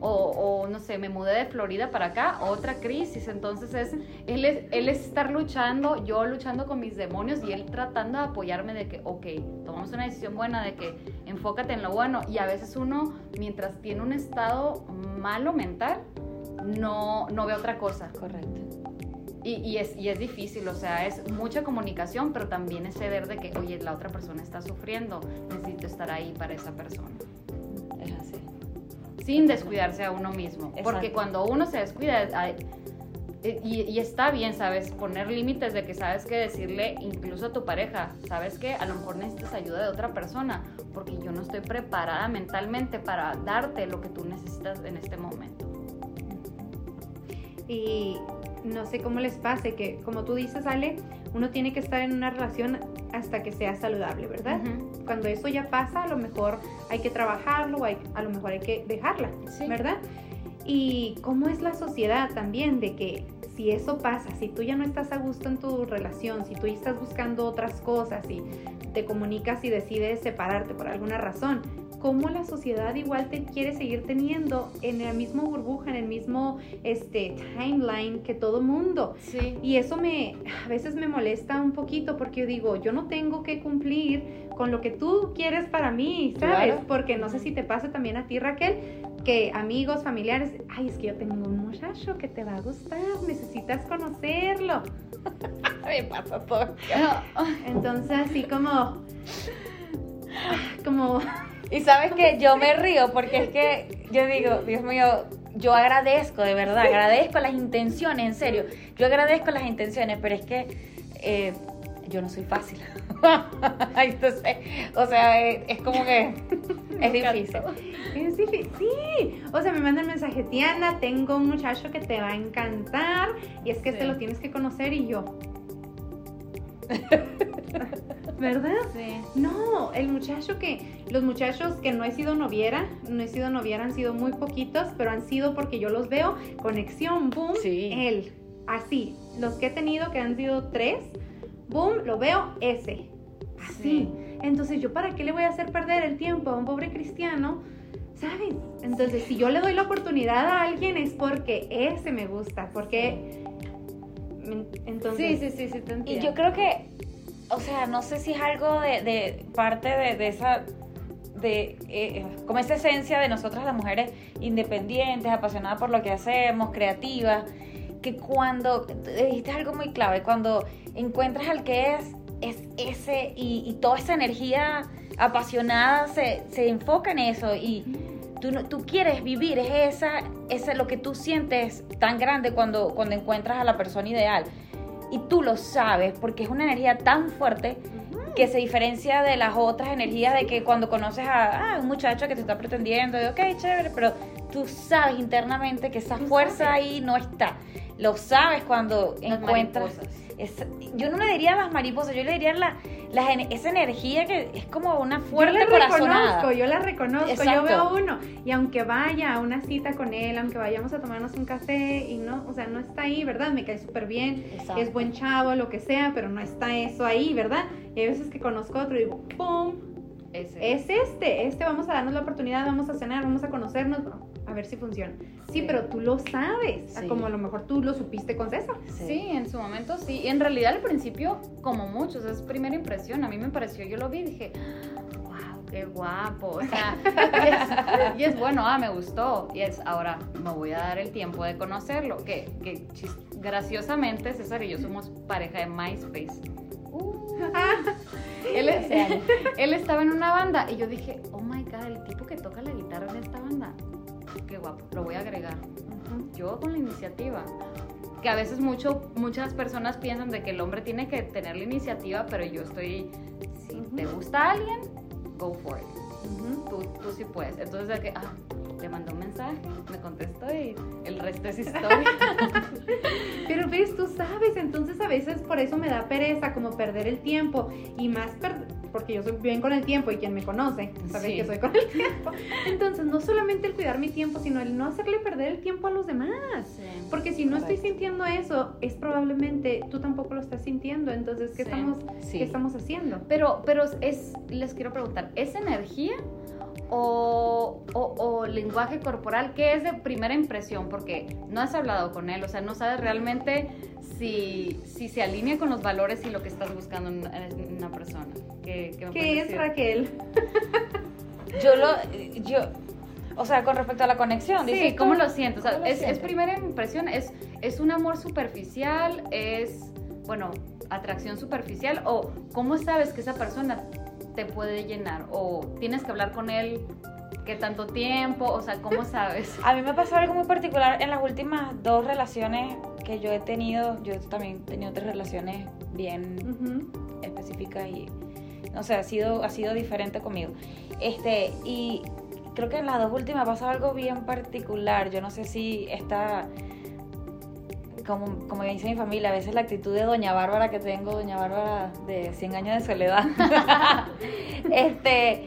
O, no sé, me mudé de Florida para acá, otra crisis. Entonces es él, es, él es estar luchando, yo luchando con mis demonios y él tratando de apoyarme de que, ok, tomamos una decisión buena, de que enfócate en lo bueno. Y a veces uno, mientras tiene un estado malo mental, no, no ve otra cosa. Correcto. Y, es, y es difícil, o sea, es mucha comunicación, pero también es ceder de que, oye, la otra persona está sufriendo, necesito estar ahí para esa persona. Es así. Sin descuidarse a uno mismo. Porque cuando uno se descuida, eh, y, y, está bien, ¿sabes? Poner límites de que sabes que decirle incluso a tu pareja, ¿sabes que A lo mejor necesitas ayuda de otra persona, porque yo no estoy preparada mentalmente para darte lo que tú necesitas en este momento. Y no sé cómo les pase, que como tú dices, Ale, uno tiene que estar en una relación hasta que sea saludable, ¿verdad? Cuando eso ya pasa, a lo mejor hay que trabajarlo, hay, a lo mejor hay que dejarla, ¿verdad? Y cómo es la sociedad también de que si eso pasa, si tú ya no estás a gusto en tu relación, si tú ya estás buscando otras cosas y te comunicas y decides separarte por alguna razón, cómo la sociedad igual te quiere seguir teniendo en la misma burbuja, en el mismo este, timeline que todo mundo. Sí. Y eso me, a veces me molesta un poquito porque yo digo, yo no tengo que cumplir con lo que tú quieres para mí, ¿sabes? Porque no sé si te pasa también a ti, Raquel, que amigos, familiares, ay, es que yo tengo un muchacho que te va a gustar, necesitas conocerlo. *laughs* me pasa todo. Entonces, así como, como y sabes que yo me río porque es que yo digo, Dios mío, yo agradezco, de verdad, agradezco las intenciones, en serio. Yo agradezco las intenciones, pero es que eh, yo no soy fácil. *laughs* Entonces, o sea, es, como que *laughs* es difícil. Es difícil, sí. O sea, me manda el mensaje, Tiana, tengo un muchacho que te va a encantar y es que te lo tienes que conocer y yo. *laughs* ¿Verdad? Sí. No, el muchacho que, los muchachos que no he sido noviera, no he sido noviera, han sido muy poquitos, pero han sido porque yo los veo, conexión, boom, sí. él. Así, los que he tenido, que han sido tres, boom, lo veo ese. Así. Entonces, ¿yo para qué le voy a hacer perder el tiempo a un pobre cristiano? ¿Sabes? Entonces, si yo le doy la oportunidad a alguien es porque ese me gusta, porque entonces, sí, sí, sí, sí, te entiendo. Y yo creo que, o sea, no sé si es algo de, parte de, esa, de, eh, como esa esencia de nosotras las mujeres independientes, apasionadas por lo que hacemos, creativas, que cuando, dijiste algo muy clave, cuando encuentras al que es, es ese y, toda esa energía apasionada se, se enfoca en eso y tú, tú quieres vivir, es esa, esa lo que tú sientes tan grande cuando, cuando encuentras a la persona ideal. Y tú lo sabes porque es una energía tan fuerte que se diferencia de las otras energías de que cuando conoces a ah, un muchacho que te está pretendiendo, ok, chévere, pero tú sabes internamente que esa fuerza ahí no está. Lo sabes cuando encuentras yo no le diría las mariposas, yo le diría la, esa energía que es como una fuerte Yo la reconozco, yo la reconozco, yo veo uno. Y aunque vaya a una cita con él, aunque vayamos a tomarnos un café y no, o sea, no está ahí, ¿verdad? Me cae súper bien, es buen chavo, lo que sea, pero no está eso ahí, ¿verdad? Y hay veces que conozco otro y digo, ¡pum! Es este, este vamos a darnos la oportunidad, vamos a cenar, vamos a conocernos a ver si funciona. Sí, pero tú lo sabes, como a lo mejor tú lo supiste con César. Sí. en su momento sí. Y en realidad al principio, como muchos, es primera impresión. A mí me pareció, yo lo vi y dije, wow, qué guapo. O sea, *laughs* y, es, bueno, ah, me gustó. Y es, ahora me voy a dar el tiempo de conocerlo. Que, que graciosamente, César y yo somos pareja de MySpace. Uh. él, *laughs* él estaba en una banda y yo dije, oh my god, el tipo que toca la guitarra en esta banda, qué guapo, lo voy a agregar. Yo con la iniciativa. Que a veces mucho, muchas personas piensan de que el hombre tiene que tener la iniciativa, pero yo estoy, si te gusta alguien, go for it. Tú, tú sí puedes. Entonces, de que, ah, le mandó un mensaje, me contestó y el resto es historia. *laughs* Pero ves, tú sabes, entonces a veces por eso me da pereza como perder el tiempo y más porque yo soy bien con el tiempo y quien me conoce sabe que soy con el tiempo. Entonces, no solamente el cuidar mi tiempo, sino el no hacerle perder el tiempo a los demás. porque si no estoy sintiendo eso, es probablemente tú tampoco lo estás sintiendo. Entonces, ¿qué, estamos, ¿qué estamos haciendo? Pero, pero es, les quiero preguntar, ¿es energía o, o, lenguaje corporal, ¿qué es de primera impresión? Porque no has hablado con él, o sea, no sabes realmente si, si se alinea con los valores y lo que estás buscando en, una persona. ¿Qué, qué, es Raquel? *laughs* yo lo, yo, o sea, con respecto a la conexión. Sí, ¿cómo lo sientes? O sea, es, es, primera impresión, es, es un amor superficial, es, bueno, atracción superficial o cómo sabes que esa persona te puede llenar? ¿O tienes que hablar con él qué tanto tiempo? O sea, ¿cómo sabes? A mí me pasó algo muy particular en las últimas dos relaciones que yo he tenido. Yo también he tenido tres relaciones bien específicas y, no sé, ha sido, ha sido diferente conmigo. Este, y creo que en las dos últimas ha pasado algo bien particular. Yo no sé si esta como, como dice mi familia, a veces la actitud de Doña Bárbara que tengo, Doña Bárbara de 100 años de soledad. *laughs* este,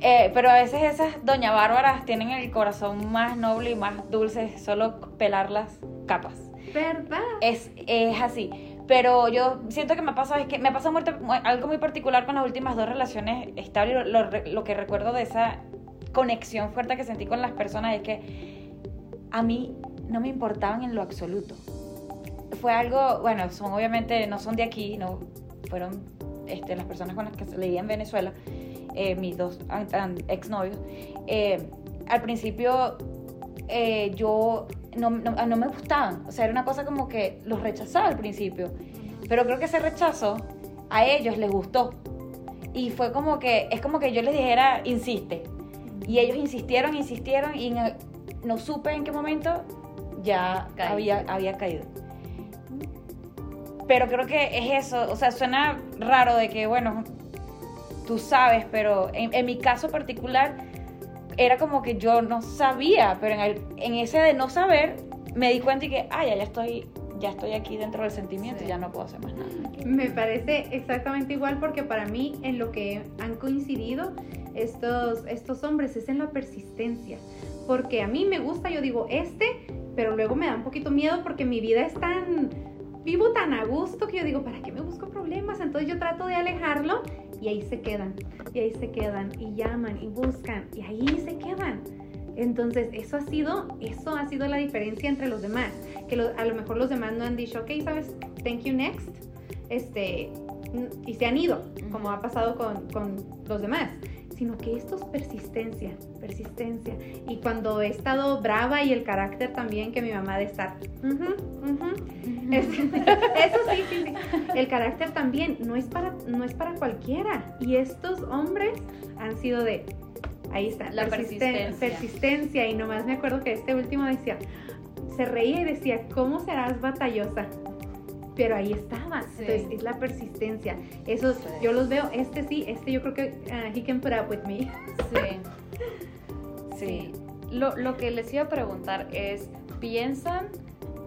eh, pero a veces esas Doña Bárbaras tienen el corazón más noble y más dulce, solo pelar las capas. ¿Verdad? Es, es así. Pero yo siento que me pasa, es que me pasa algo muy particular con las últimas dos relaciones estables. Lo, lo que recuerdo de esa conexión fuerte que sentí con las personas es que a mí no me importaban en lo absoluto fue algo, bueno, son obviamente, no son de aquí, no fueron este, las personas con las que leí en Venezuela, eh, mis dos exnovios. Eh, al principio eh, yo no, no, me gustaban, o sea, era una cosa como que los rechazaba al principio, pero creo que ese rechazo a ellos les gustó. Y fue como que, es como que yo les dijera, insiste. Y ellos insistieron, insistieron y no supe en qué momento ya había, había caído. Pero creo que es eso, o sea, suena raro de que, bueno, tú sabes, pero en, mi caso particular era como que yo no sabía, pero en, el, en ese de no saber me di cuenta y que, ah, ya, estoy ya estoy aquí dentro del sentimiento y ya no puedo hacer más nada. Me parece exactamente igual porque para mí en lo que han coincidido estos, estos hombres es en la persistencia. Porque a mí me gusta, yo digo, este, pero luego me da un poquito miedo porque mi vida es tan vivo tan a gusto que yo digo, ¿para qué me busco problemas? Entonces yo trato de alejarlo y ahí se quedan, y ahí se quedan, y llaman, y buscan, y ahí se quedan. Entonces, eso ha sido, eso ha sido la diferencia entre los demás. Que a lo mejor los demás no han dicho, ok, sabes, thank you next. Este, y se han ido, como ha pasado con, con los demás sino que esto es persistencia, persistencia. Y cuando he estado brava y el carácter también que mi mamá de estar, *laughs* eso sí, sí, sí, el carácter también no es para, no es para cualquiera. Y estos hombres han sido de, ahí está, la persistencia. persistencia. Y nomás me acuerdo que este último decía, se reía y decía, ¿cómo serás batallosa? Pero ahí estaba. Entonces, es la persistencia. Esos, yo los veo, este sí, este yo creo que uh, he can put up with me. *laughs* Sí. sí. Lo, lo que les iba a preguntar es, ¿piensan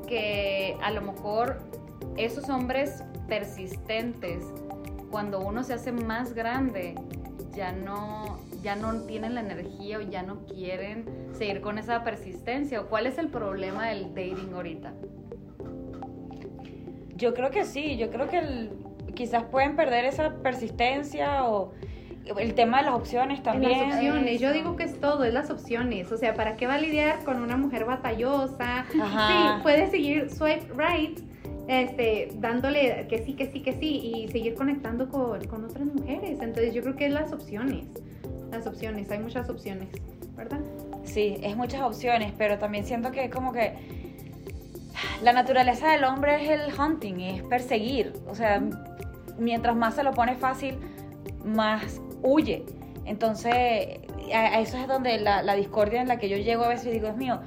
que a lo mejor esos hombres persistentes, cuando uno se hace más grande, ya no, ya no tienen la energía o ya no quieren seguir con esa persistencia? ¿O cuál es el problema del dating ahorita? Yo creo que sí, yo creo que quizás pueden perder esa persistencia o el tema de las opciones también. las opciones, yo digo que es todo, es las opciones. O sea, ¿para qué va a lidiar con una mujer batallosa? Sí, puede seguir swipe right, este, dándole que sí, que sí, que sí, y seguir conectando con, con otras mujeres. Entonces yo creo que es las opciones. Las opciones, hay muchas opciones, ¿verdad? Sí, es muchas opciones, pero también siento que como que la naturaleza del hombre es el hunting, es perseguir. O sea, mientras más se lo pone fácil, más huye. Entonces, a, eso es donde la, la, discordia en la que yo llego a veces digo, es mío,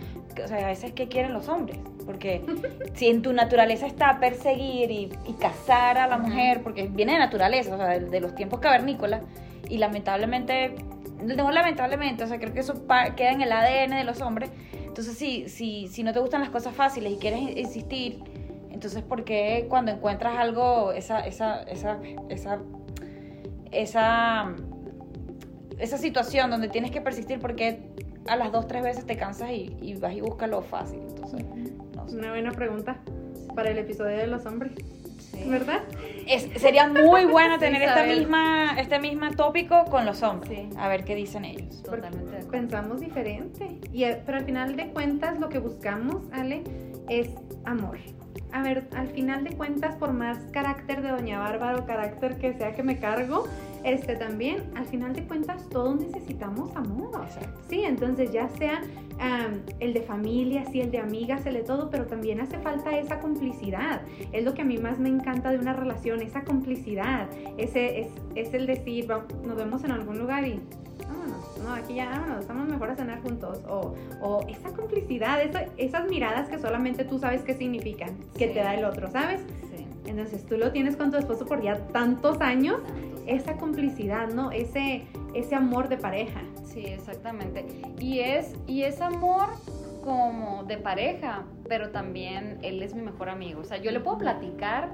o sea, a veces, ¿qué quieren los hombres? Porque *laughs* si en tu naturaleza está perseguir y, y cazar a la mujer, porque viene de naturaleza, o sea, de, los tiempos cavernícolas, y lamentablemente, no lamentablemente, o sea, creo que eso queda en el ADN de los hombres. Entonces, si, si, si no te gustan las cosas fáciles y quieres insistir, entonces, ¿por qué cuando encuentras algo, esa, esa, esa, esa, esa, esa situación donde tienes que persistir, porque a las dos, tres veces te cansas y, vas y buscas lo fácil? Entonces, Una buena pregunta para el episodio de los hombres. ¿Verdad? sería muy bueno *laughs* tener esta misma, este mismo tópico con los hombres. A ver qué dicen ellos. Totalmente. Pensamos diferente. Y, eh, pero al final de cuentas lo que buscamos, Ale, es amor a ver, al final de cuentas, por más carácter de Doña Bárbara o carácter que sea que me cargo, este también, al final de cuentas, todos necesitamos amor. Sí, entonces ya sea el de familia, sí, el de amigas, el de todo, pero también hace falta esa complicidad. Es lo que a mí más me encanta de una relación, esa complicidad. Ese es, es el decir, nos vemos en algún lugar y no, aquí ya vámonos, estamos mejor a cenar juntos. O, o esa complicidad, esas miradas que solamente tú sabes qué significan, que te da el otro, ¿sabes? Entonces tú lo tienes con tu esposo por ya tantos años, esa complicidad, ¿no? Ese, ese amor de pareja. Sí, exactamente. Y es, y es amor como de pareja, pero también él es mi mejor amigo. O sea, yo le puedo platicar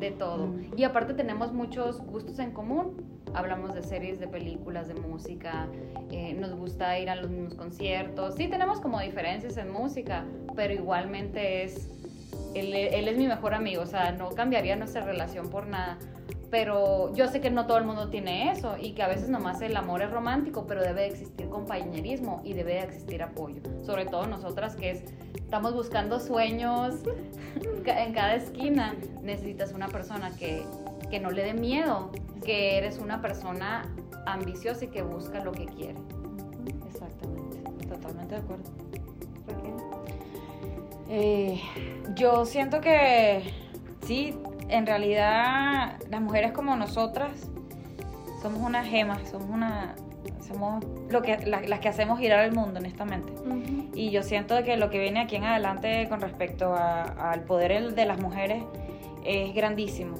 de todo. Y aparte tenemos muchos gustos en común hablamos de series, de películas, de música, eh, nos gusta ir a los mismos conciertos. Sí, tenemos como diferencias en música, pero igualmente es, él, él, es mi mejor amigo, o sea, no cambiaría nuestra relación por nada. Pero yo sé que no todo el mundo tiene eso y que a veces nomás el amor es romántico, pero debe existir compañerismo y debe existir apoyo. Sobre todo nosotras que es, estamos buscando sueños *laughs* en cada esquina, necesitas una persona que, que no le dé miedo que eres una persona ambiciosa y que busca lo que quiere. Exactamente, totalmente de acuerdo. Eh, yo siento que sí, en realidad las mujeres como nosotras somos una gema, somos una somos lo que las que hacemos girar el mundo honestamente. Y yo siento que lo que viene aquí en adelante con respecto al poder de las mujeres es grandísimo.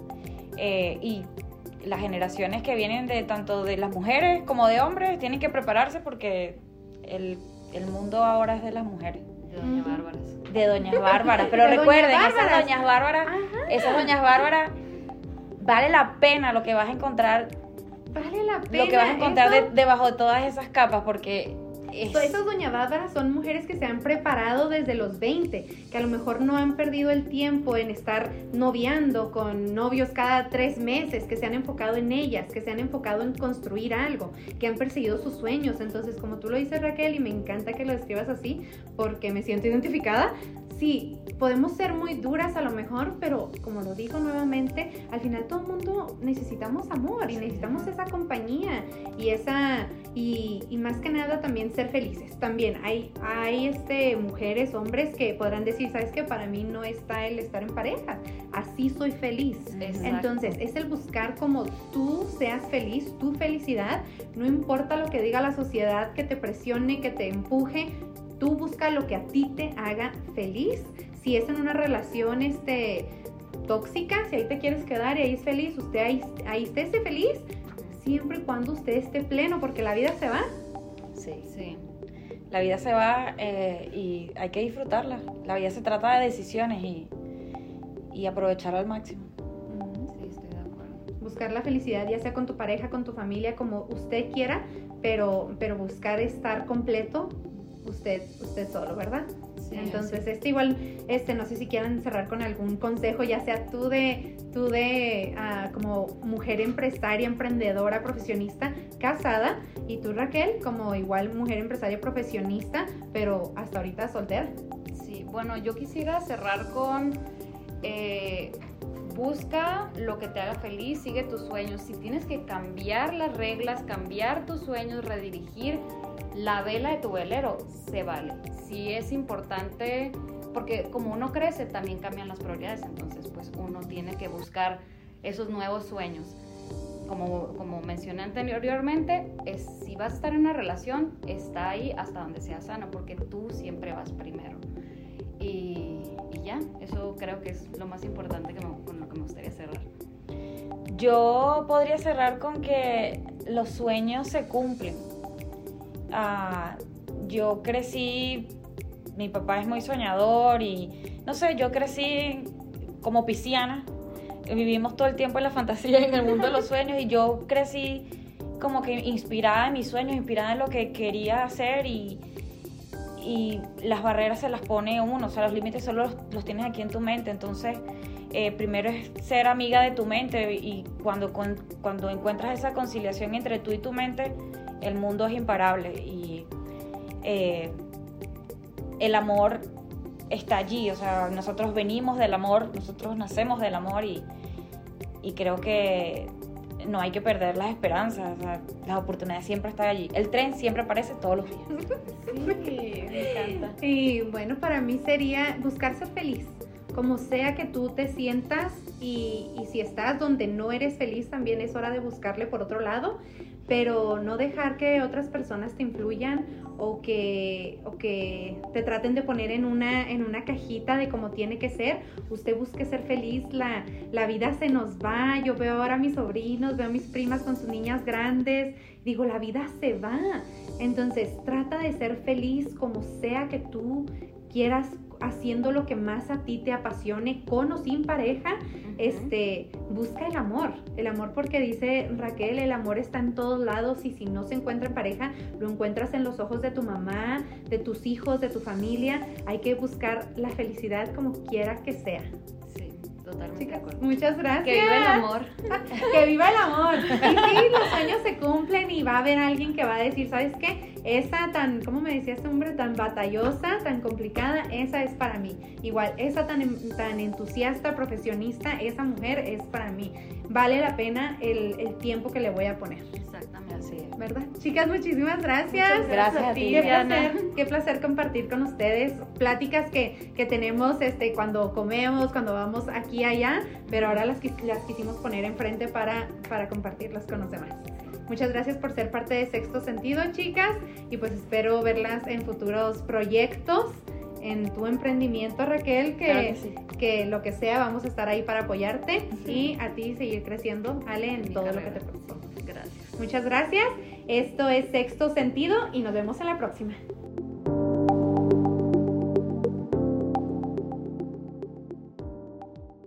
Eh, y las generaciones que vienen de tanto de las mujeres como de hombres tienen que prepararse porque el, mundo ahora es de las mujeres. De Doña Bárbara. De Doñas Bárbaras. *laughs* Pero recuerden, esas Doñas Bárbaras, esas Doñas Bárbaras, vale la pena lo que vas a encontrar. Vale la pena. Lo que vas a encontrar debajo de todas esas capas, porque esas doña Bárbara son mujeres que se han preparado desde los 20, que a lo mejor no han perdido el tiempo en estar noviando con novios cada tres meses, que se han enfocado en ellas, que se han enfocado en construir algo, que han perseguido sus sueños. Entonces, como tú lo dices Raquel, y me encanta que lo escribas así, porque me siento identificada, sí, podemos ser muy duras a lo mejor, pero como lo digo nuevamente, al final todo el mundo necesitamos amor y necesitamos esa compañía y esa y, más que nada también ser felices. También hay, hay este, mujeres, hombres que podrán decir, sabes que para mí no está el estar en pareja, así soy feliz. Entonces es el buscar como tú seas feliz, tu felicidad, no importa lo que diga la sociedad que te presione, que te empuje, Tú busca lo que a ti te haga feliz. Si es en una relación este, tóxica, si ahí te quieres quedar y ahí es feliz, usted ahí, ahí esté feliz, siempre y cuando usted esté pleno, porque la vida se va. Sí, sí. La vida se va eh, y hay que disfrutarla. La vida se trata de decisiones y, y aprovecharla al máximo. Sí, estoy de acuerdo. Buscar la felicidad, ya sea con tu pareja, con tu familia, como usted quiera, pero, pero buscar estar completo usted, usted solo, ¿verdad? Entonces, este igual, este, no sé si quieran cerrar con algún consejo, ya sea tú de, tú de, ah, como mujer empresaria, emprendedora, profesionista, casada, y tú Raquel, como igual mujer empresaria, profesionista, pero hasta ahorita soltera. Sí, bueno, yo quisiera cerrar con, eh, busca lo que te haga feliz, sigue tus sueños. Si tienes que cambiar las reglas, cambiar tus sueños, redirigir la vela de tu velero, se vale. Si es importante porque como uno crece, también cambian las prioridades, entonces pues uno tiene que buscar esos nuevos sueños. Como, como mencioné anteriormente, es, si vas a estar en una relación, está ahí hasta donde sea sana, porque tú siempre vas primero. Y, ya, eso creo que es lo más importante que con lo que me gustaría cerrar. Yo podría cerrar con que los sueños se cumplen. Ah, yo crecí, mi papá es muy soñador y no sé, yo crecí como pisciana. Vivimos todo el tiempo en la fantasía y en el mundo de los *laughs* sueños y yo crecí como que inspirada en mis sueños, inspirada en lo que quería hacer y, y las barreras se las pone uno, o sea, los límites solo los, los tienes aquí en tu mente, entonces eh, primero es ser amiga de tu mente y cuando, cuando encuentras esa conciliación entre tú y tu mente, el mundo es imparable y eh, el amor está allí, o sea, nosotros venimos del amor, nosotros nacemos del amor y, y creo que no hay que perder las esperanzas, las oportunidades siempre están allí. El tren siempre aparece todos los días. *laughs* Sí, me encanta. Y bueno, para mí sería buscar ser feliz como sea que tú te sientas y, si estás donde no eres feliz, también es hora de buscarle por otro lado, pero no dejar que otras personas te influyan o que, o que te traten de poner en una, en una cajita de cómo tiene que ser. Usted busque ser feliz, la, la vida se nos va. Yo veo ahora a mis sobrinos, veo a mis primas con sus niñas grandes, digo, la vida se va. Entonces, trata de ser feliz como sea que tú quieras haciendo lo que más a ti te apasione, con o sin pareja, este, busca el amor. El amor porque dice Raquel, el amor está en todos lados y si no se encuentra en pareja, lo encuentras en los ojos de tu mamá, de tus hijos, de tu familia. Hay que buscar la felicidad como quiera que sea. Totalmente Muchas gracias. Que viva el amor. *laughs* que viva el amor. Y sí, los sueños se cumplen y va a haber alguien que va a decir, ¿sabes qué? Esa tan, ¿cómo me decía este hombre? Tan batallosa, tan complicada, esa es para mí. Igual, esa tan, tan entusiasta, profesionista, esa mujer es para mí. Vale la pena el, el tiempo que le voy a poner. Exactamente así. ¿Verdad? Chicas, muchísimas gracias. gracias a ti. Qué placer, qué placer compartir con ustedes pláticas que, que tenemos este, cuando comemos, cuando vamos aquí y allá, pero ahora las, las quisimos poner enfrente para, para compartirlas con los demás. Muchas gracias por ser parte de Sexto Sentido, chicas, y pues espero verlas en futuros proyectos, en tu emprendimiento, Raquel, que, que, lo que sea, vamos a estar ahí para apoyarte y a ti seguir creciendo, Ale, en todo lo que te propongas. Gracias. Muchas gracias. Esto es Sexto Sentido y nos vemos en la próxima.